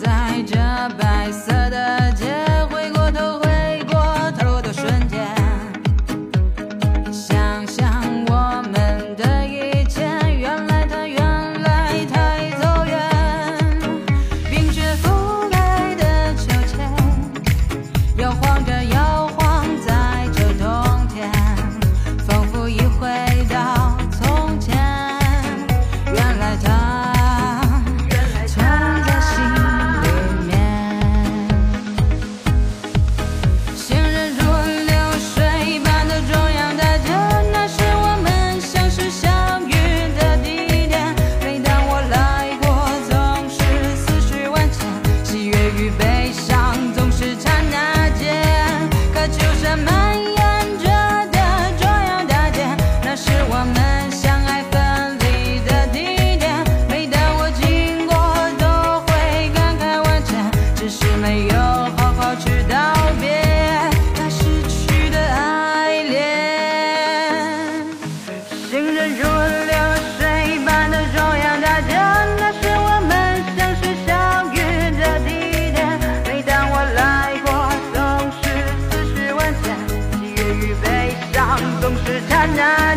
在这白色是没有好好去道别，那失去的爱恋，行人如流水般的中央大街，那是我们相识相遇的地点，每当我来过，总是思绪万千，喜悦与悲伤总是缠绵。